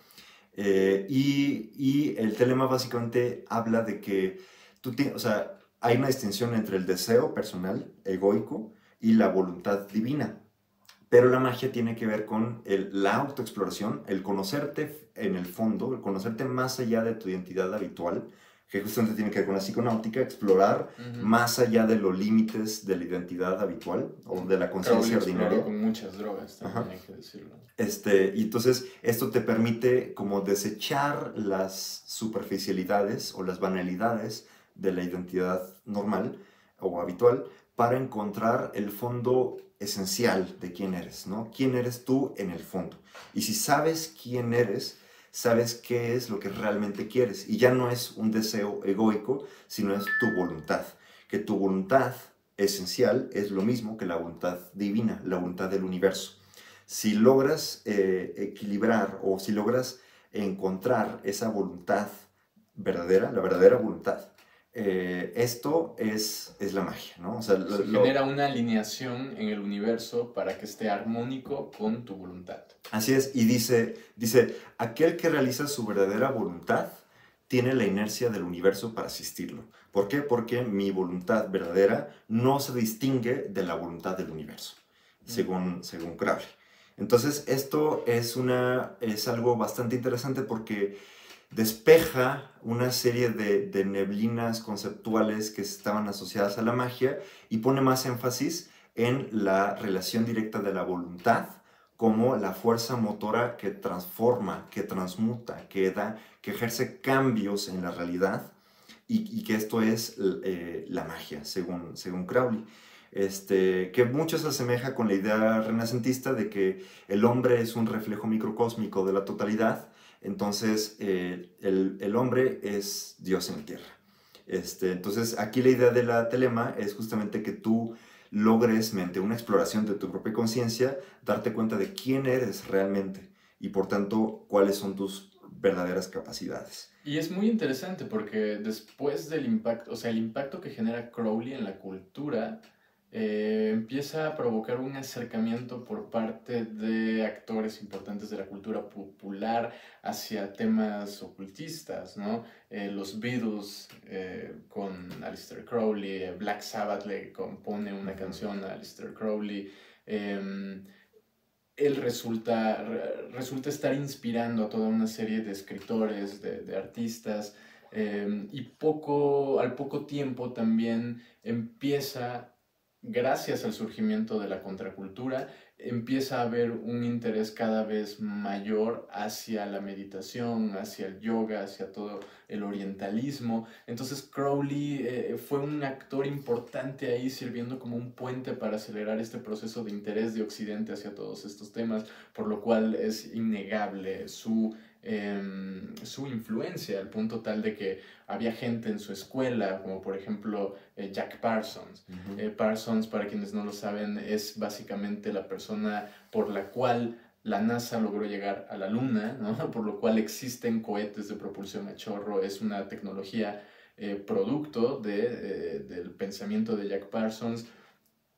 Eh, y, y, el telema básicamente habla de que tú tienes, o sea, hay una distinción entre el deseo personal, egoico, y la voluntad divina. Pero la magia tiene que ver con el, la autoexploración, el conocerte en el fondo, el conocerte más allá de tu identidad habitual, que justamente tiene que ver con la psiconáutica, explorar más allá de los límites de la identidad habitual o de la conciencia ordinaria. con muchas drogas, también hay que decirlo. Este, y entonces esto te permite como desechar las superficialidades o las banalidades de la identidad normal o habitual para encontrar el fondo esencial de quién eres, ¿no? ¿Quién eres tú en el fondo? Y si sabes quién eres, sabes qué es lo que realmente quieres. Y ya no es un deseo egoico, sino es tu voluntad. Que tu voluntad esencial es lo mismo que la voluntad divina, la voluntad del universo. Si logras eh, equilibrar o si logras encontrar esa voluntad verdadera, la verdadera voluntad, eh, esto es, es la magia, ¿no? O sea, Se genera una alineación en el universo para que esté armónico con tu voluntad. Así es, y dice, dice, aquel que realiza su verdadera voluntad tiene la inercia del universo para asistirlo. ¿Por qué? Porque mi voluntad verdadera no se distingue de la voluntad del universo, según, según Crowley. Entonces, esto es, una, es algo bastante interesante porque despeja una serie de, neblinas conceptuales que estaban asociadas a la magia y pone más énfasis en la relación directa de la voluntad como la fuerza motora que transforma, que transmuta, que da, que ejerce cambios en la realidad y, que esto es eh, la magia, según, según Crowley. Este, que mucho se asemeja con la idea renacentista de que el hombre es un reflejo microcósmico de la totalidad entonces, eh, el, hombre es Dios en la tierra. Este, entonces, aquí la idea de la telema es justamente que tú logres, mediante una exploración de tu propia conciencia, darte cuenta de quién eres realmente y, por tanto, cuáles son tus verdaderas capacidades. Y es muy interesante porque después del impacto, o sea, el impacto que genera Crowley en la cultura, eh, empieza a provocar un acercamiento por parte de actores importantes de la cultura popular hacia temas ocultistas, ¿no? Eh, los Beatles eh, con Aleister Crowley, Black Sabbath le compone una canción a Aleister Crowley. Em, él resulta, resulta estar inspirando a toda una serie de escritores, de, de artistas, em, y poco, al poco tiempo también empieza gracias al surgimiento de la contracultura, empieza a haber un interés cada vez mayor hacia la meditación, hacia el yoga, hacia todo el orientalismo. Entonces Crowley eh, fue un actor importante ahí sirviendo como un puente para acelerar este proceso de interés de Occidente hacia todos estos temas, por lo cual es innegable su Em, su influencia, al punto tal de que había gente en su escuela, como por ejemplo eh, Jack Parsons. Eh, Parsons, para quienes no lo saben, es básicamente la persona por la cual la NASA logró llegar a la Luna, por lo cual existen cohetes de propulsión a chorro, es una tecnología eh, producto de, del pensamiento de Jack Parsons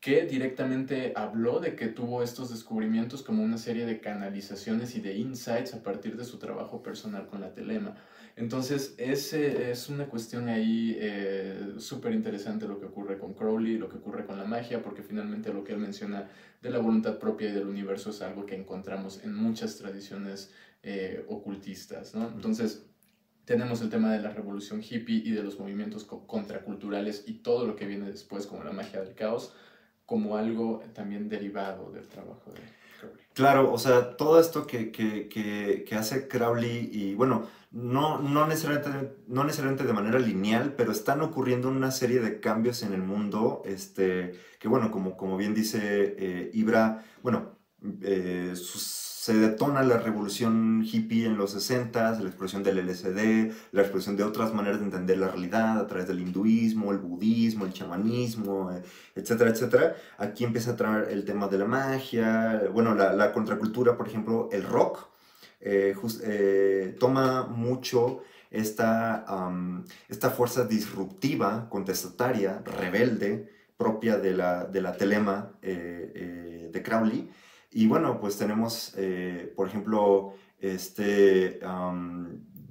que directamente habló de que tuvo estos descubrimientos como una serie de canalizaciones y de insights a partir de su trabajo personal con la telema. Entonces, ese es una cuestión ahí eh, súper interesante lo que ocurre con Crowley, lo que ocurre con la magia, porque finalmente lo que él menciona de la voluntad propia y del universo es algo que encontramos en muchas tradiciones eh, ocultistas, ¿no? Entonces, tenemos el tema de la revolución hippie y de los movimientos contraculturales y todo lo que viene después, como la magia del caos, como algo también derivado del trabajo de Crowley. Claro, o sea, todo esto que, que, que, hace Crowley y bueno, no, no, necesariamente, no necesariamente de manera lineal, pero están ocurriendo una serie de cambios en el mundo, este, que bueno, como, como bien dice eh, Ibra, bueno, eh, sus se detona la revolución hippie en los 60, la explosión del LSD, la explosión de otras maneras de entender la realidad a través del hinduismo, el budismo, el chamanismo, eh, etcétera, etcétera. Aquí empieza a traer el tema de la magia, bueno, la, contracultura, por ejemplo, el rock, eh, eh, toma mucho esta, esta fuerza disruptiva, contestataria, rebelde, propia de la, de la telema de Crowley, y bueno, pues tenemos, eh, por ejemplo, este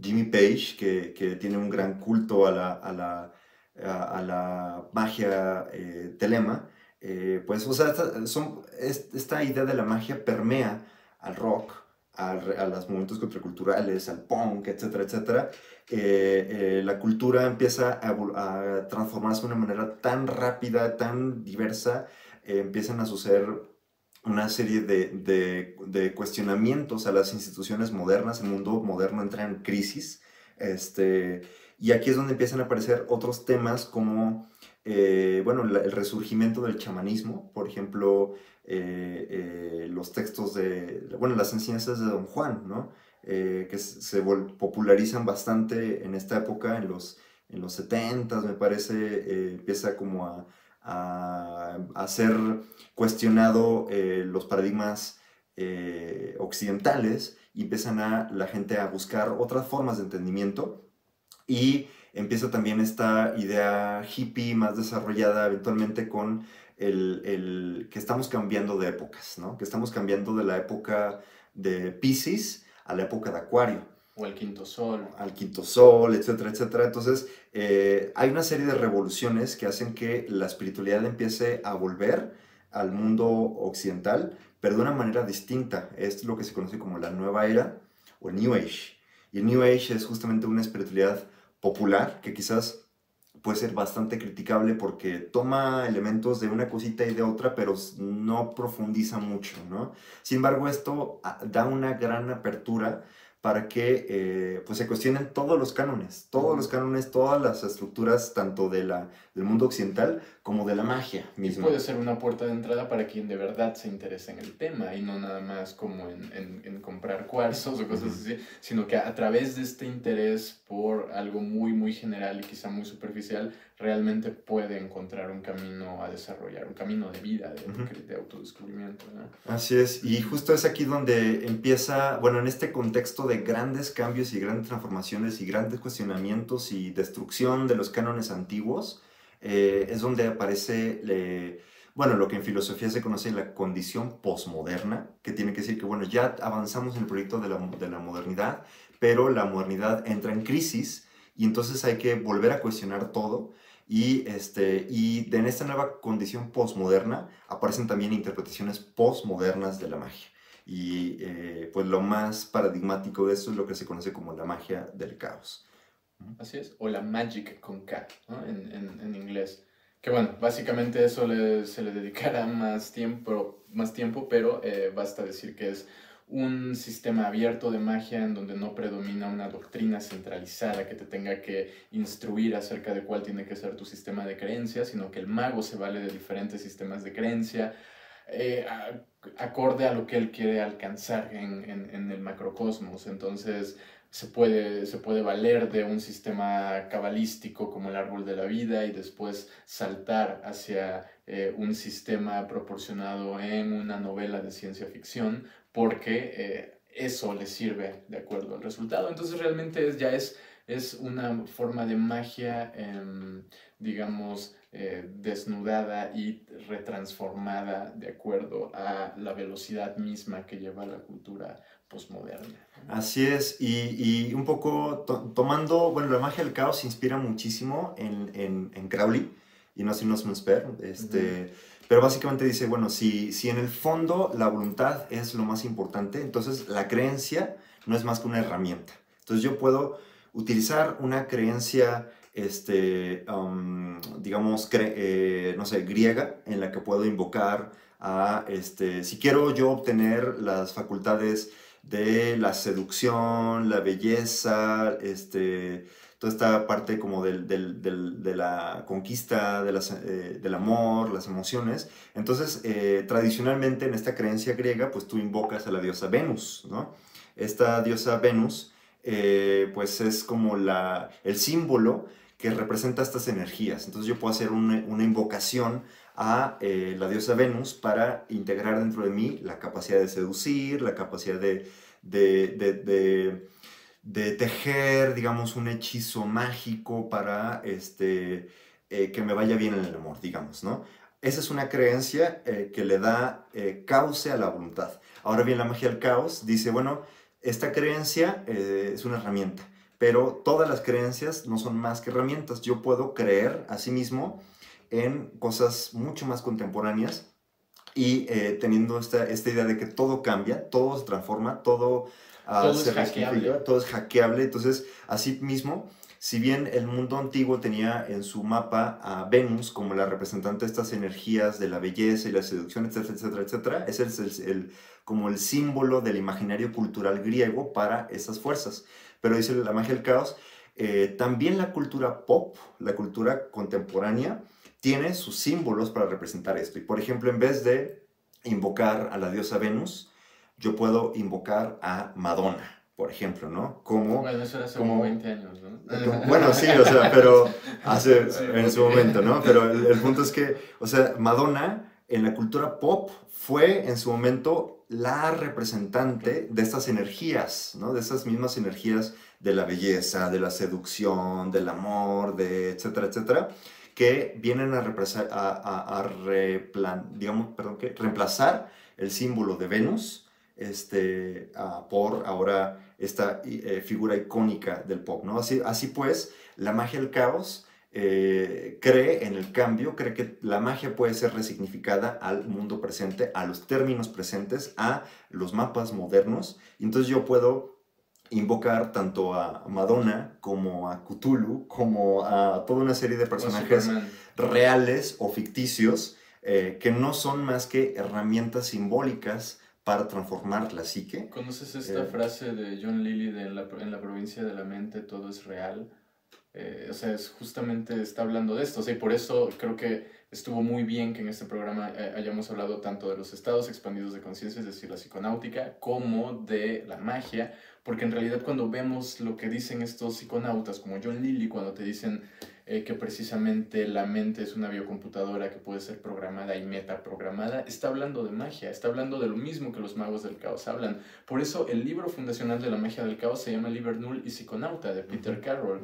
Jimmy Page, que, tiene un gran culto a la, a la, a, la magia eh, telema. Eh, pues, o sea, esta, son, esta idea de la magia permea al rock, a, a los movimientos contraculturales, al punk, etcétera, etcétera. la cultura empieza a, a, transformarse de una manera tan rápida, tan diversa, empiezan a suceder una serie de, de, cuestionamientos a las instituciones modernas, el mundo moderno entra en crisis, este, y aquí es donde empiezan a aparecer otros temas como, eh, bueno, el resurgimiento del chamanismo, por ejemplo, eh, eh, los textos de, bueno, las enseñanzas de Don Juan, ¿no? que se popularizan bastante en esta época, en los, en los 70 me parece, empieza como a a, ser cuestionado eh, los paradigmas eh, occidentales y empiezan a la gente a buscar otras formas de entendimiento y empieza también esta idea hippie más desarrollada eventualmente con el, el, que estamos cambiando de épocas, ¿no? que estamos cambiando de la época de Pisces a la época de Acuario. O al quinto sol. Al quinto sol, etcétera, etcétera. Entonces, eh, hay una serie de revoluciones que hacen que la espiritualidad empiece a volver al mundo occidental, pero de una manera distinta. Es lo que se conoce como la nueva era o New Age. Y el New Age es justamente una espiritualidad popular que quizás puede ser bastante criticable porque toma elementos de una cosita y de otra, pero no profundiza mucho, ¿no? Sin embargo, esto ah, da una gran apertura para que eh, pues se cuestionen todos los cánones, todos los cánones, todas las estructuras, tanto de la, del mundo occidental como de la magia misma. puede ser una puerta de entrada para quien de verdad se interesa en el tema y no nada más como en, en, en comprar cuarzos o cosas así, sino que a través de este interés por algo muy, muy general y quizá muy superficial, realmente puede encontrar un camino a desarrollar, un camino de vida, de, de autodescubrimiento. Así es, y justo es aquí donde empieza, bueno, en este contexto de grandes cambios y grandes transformaciones y grandes cuestionamientos y destrucción de los cánones antiguos, eh, es donde aparece, bueno, lo que en filosofía se conoce la condición posmoderna, que tiene que decir que, bueno, ya avanzamos en el proyecto de la, de la modernidad, pero la modernidad entra en crisis y entonces hay que volver a cuestionar todo y, este, y en esta nueva condición postmoderna aparecen también interpretaciones postmodernas de la magia. Y eh, pues lo más paradigmático de esto es lo que se conoce como la magia del caos. Así es, o la magic con K en, en, en, inglés. Que bueno, básicamente eso se le dedicará más tiempo, más tiempo pero eh, basta decir que es un sistema abierto de magia en donde no predomina una doctrina centralizada que te tenga que instruir acerca de cuál tiene que ser tu sistema de creencias, sino que el mago se vale de diferentes sistemas de creencia, eh, acorde a lo que él quiere alcanzar en, en, el macrocosmos. Entonces se puede, se puede valer de un sistema cabalístico como el árbol de la vida y después saltar hacia eh, un sistema proporcionado en una novela de ciencia ficción porque eh, eso le sirve de acuerdo al resultado. Entonces realmente ya es, es una forma de magia em, digamos, eh, desnudada y retransformada de acuerdo a la velocidad misma que lleva la cultura postmoderna. Así es, y, un poco tomando, bueno, la magia del caos se inspira muchísimo en, en, en Crowley y no sin Osman este, pero básicamente dice, bueno, si, si en el fondo la voluntad es lo más importante, entonces la creencia no es más que una herramienta. Entonces yo puedo utilizar una creencia este, um, digamos, eh, no sé, griega, en la que puedo invocar a, este, si quiero yo obtener las facultades de la seducción, la belleza, este, toda esta parte como del, del, de la conquista, de las, eh, del amor, las emociones. Entonces, eh, tradicionalmente en esta creencia griega, pues tú invocas a la diosa Venus, ¿no? Esta diosa Venus, pues es como la, el símbolo que representa estas energías. Entonces yo puedo hacer una, invocación a eh, la diosa Venus para integrar dentro de mí la capacidad de seducir, la capacidad de, de, tejer, digamos, un hechizo mágico para este, eh, que me vaya bien en el amor, digamos, ¿no? Esa es una creencia eh, que le da cauce a la voluntad. Ahora bien, la magia del caos dice, bueno, esta creencia es una herramienta pero todas las creencias no son más que herramientas. Yo puedo creer a sí mismo en cosas mucho más contemporáneas y eh, teniendo esta, esta idea de que todo cambia, todo se transforma, todo, uh, se es hackeable. todo es hackeable. Entonces, así mismo, si bien el mundo antiguo tenía en su mapa a Venus como la representante de estas energías de la belleza y la seducción, etcétera, etcétera, etcétera, ese es el, como el símbolo del imaginario cultural griego para esas fuerzas pero dice la magia del caos, eh, también la cultura pop, la cultura contemporánea, tiene sus símbolos para representar esto. Y por ejemplo, en vez de invocar a la diosa Venus, yo puedo invocar a Madonna, por ejemplo, ¿no? Como, bueno, eso era hace como 20 años, ¿no? Bueno, sí, o sea, pero hace, en su momento, ¿no? Pero el punto es que, o sea, Madonna en la cultura pop fue en su momento la representante de estas energías, ¿no? de esas mismas energías de la belleza, de la seducción, del amor, de etcétera, etcétera, que vienen a, a, digamos, perdón, reemplazar el símbolo de Venus este, por ahora esta eh, figura icónica del pop. ¿no? Así, pues, la magia del caos eh, cree en el cambio, cree que la magia puede ser resignificada al mundo presente, a los términos presentes, a los mapas modernos. Entonces yo puedo invocar tanto a Madonna como a Cthulhu, como a toda una serie de personajes reales o ficticios eh, que no son más que herramientas simbólicas para transformar la psique. ¿Conoces esta eh, frase de John Lilly de en la provincia de la mente todo es real? Eh, o sea, es justamente está hablando de esto. O sea, y por eso creo que estuvo muy bien que en este programa eh, hayamos hablado tanto de los estados expandidos de conciencia, es decir, la psiconáutica, como de la magia, porque en realidad cuando vemos lo que dicen estos psiconautas, como John Lilly, cuando te dicen eh, que precisamente la mente es una biocomputadora que puede ser programada y metaprogramada, está hablando de magia, está hablando de lo mismo que los magos del caos hablan. Por eso el libro fundacional de la magia del caos se llama Liber Null y Psiconauta de Peter Carroll.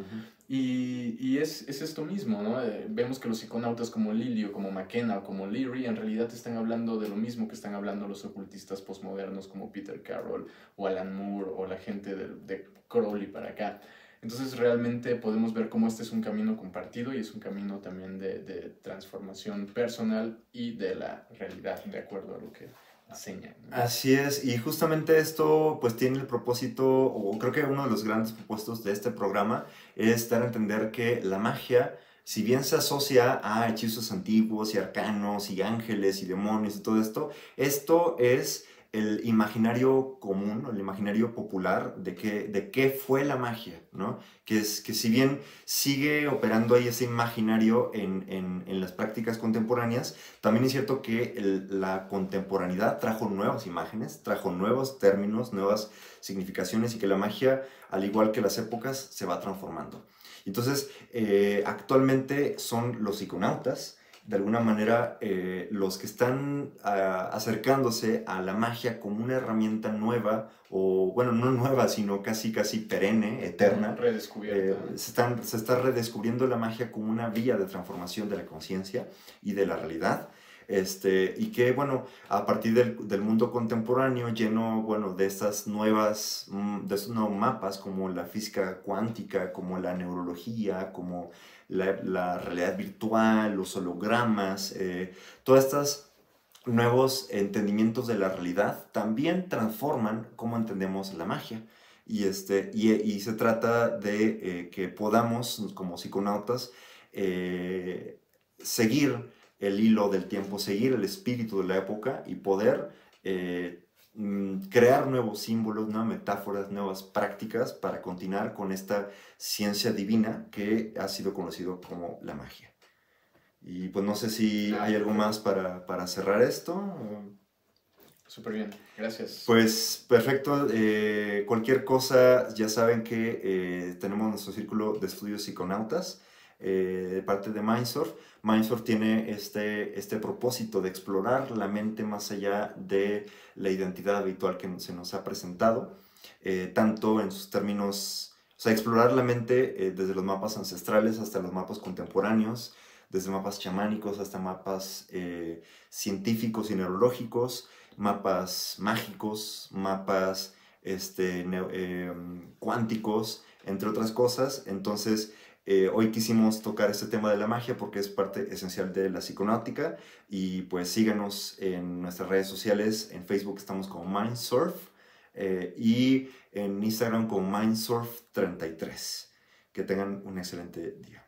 Y, y es, es, esto mismo, ¿no? Eh, vemos que los psiconautas como Lilio, como McKenna o como Leary en realidad están hablando de lo mismo que están hablando los ocultistas postmodernos como Peter Carroll o Alan Moore o la gente de, de Crowley para acá. Entonces realmente podemos ver cómo este es un camino compartido y es un camino también de, de transformación personal y de la realidad, de acuerdo a lo que enseña. Así es, y justamente esto pues tiene el propósito, o creo que uno de los grandes propósitos de este programa es dar a entender que la magia, si bien se asocia a hechizos antiguos y arcanos y ángeles y demonios y todo esto, esto es el imaginario común, el imaginario popular de qué, de qué fue la magia, ¿no? Que, es, que si bien sigue operando ahí ese imaginario en, en, las prácticas contemporáneas, también es cierto que la contemporaneidad trajo nuevas imágenes, trajo nuevos términos, nuevas significaciones y que la magia, al igual que las épocas, se va transformando. Entonces, eh, actualmente son los iconautas, de alguna manera, eh, los que están ah, acercándose a la magia como una herramienta nueva, o bueno, no nueva, sino casi, casi perenne, eterna. Redescubierta. Eh, se, están, se está redescubriendo la magia como una vía de transformación de la conciencia y de la realidad. Este, y que, bueno, a partir del, del, mundo contemporáneo, lleno, bueno, de estas nuevas, mm, de estos nuevos mapas, como la física cuántica, como la neurología, como la, realidad virtual, los hologramas, eh, todos estos nuevos entendimientos de la realidad también transforman cómo entendemos la magia. Y, este, y, se trata de eh, que podamos, como psiconautas, eh, seguir el hilo del tiempo, seguir el espíritu de la época y poder Mm, crear nuevos símbolos, nuevas metáforas, nuevas prácticas para continuar con esta ciencia divina que ha sido conocido como la magia. Y pues no sé si hay algo más para, para cerrar esto. Súper bien, gracias. Pues perfecto, eh, cualquier cosa ya saben que eh, tenemos nuestro círculo de estudios psiconautas eh, de parte de Mindsurf. Mindsurf tiene este, este propósito de explorar la mente más allá de la identidad habitual que se nos ha presentado, eh, tanto en sus términos, o sea, explorar la mente eh, desde los mapas ancestrales hasta los mapas contemporáneos, desde mapas chamánicos hasta mapas científicos y neurológicos, mapas mágicos, mapas este, cuánticos, entre otras cosas. Entonces, eh, hoy quisimos tocar este tema de la magia porque es parte esencial de la psiconáutica y pues síganos en nuestras redes sociales, en Facebook estamos como Mindsurf eh, y en Instagram como Mindsurf33. Que tengan un excelente día.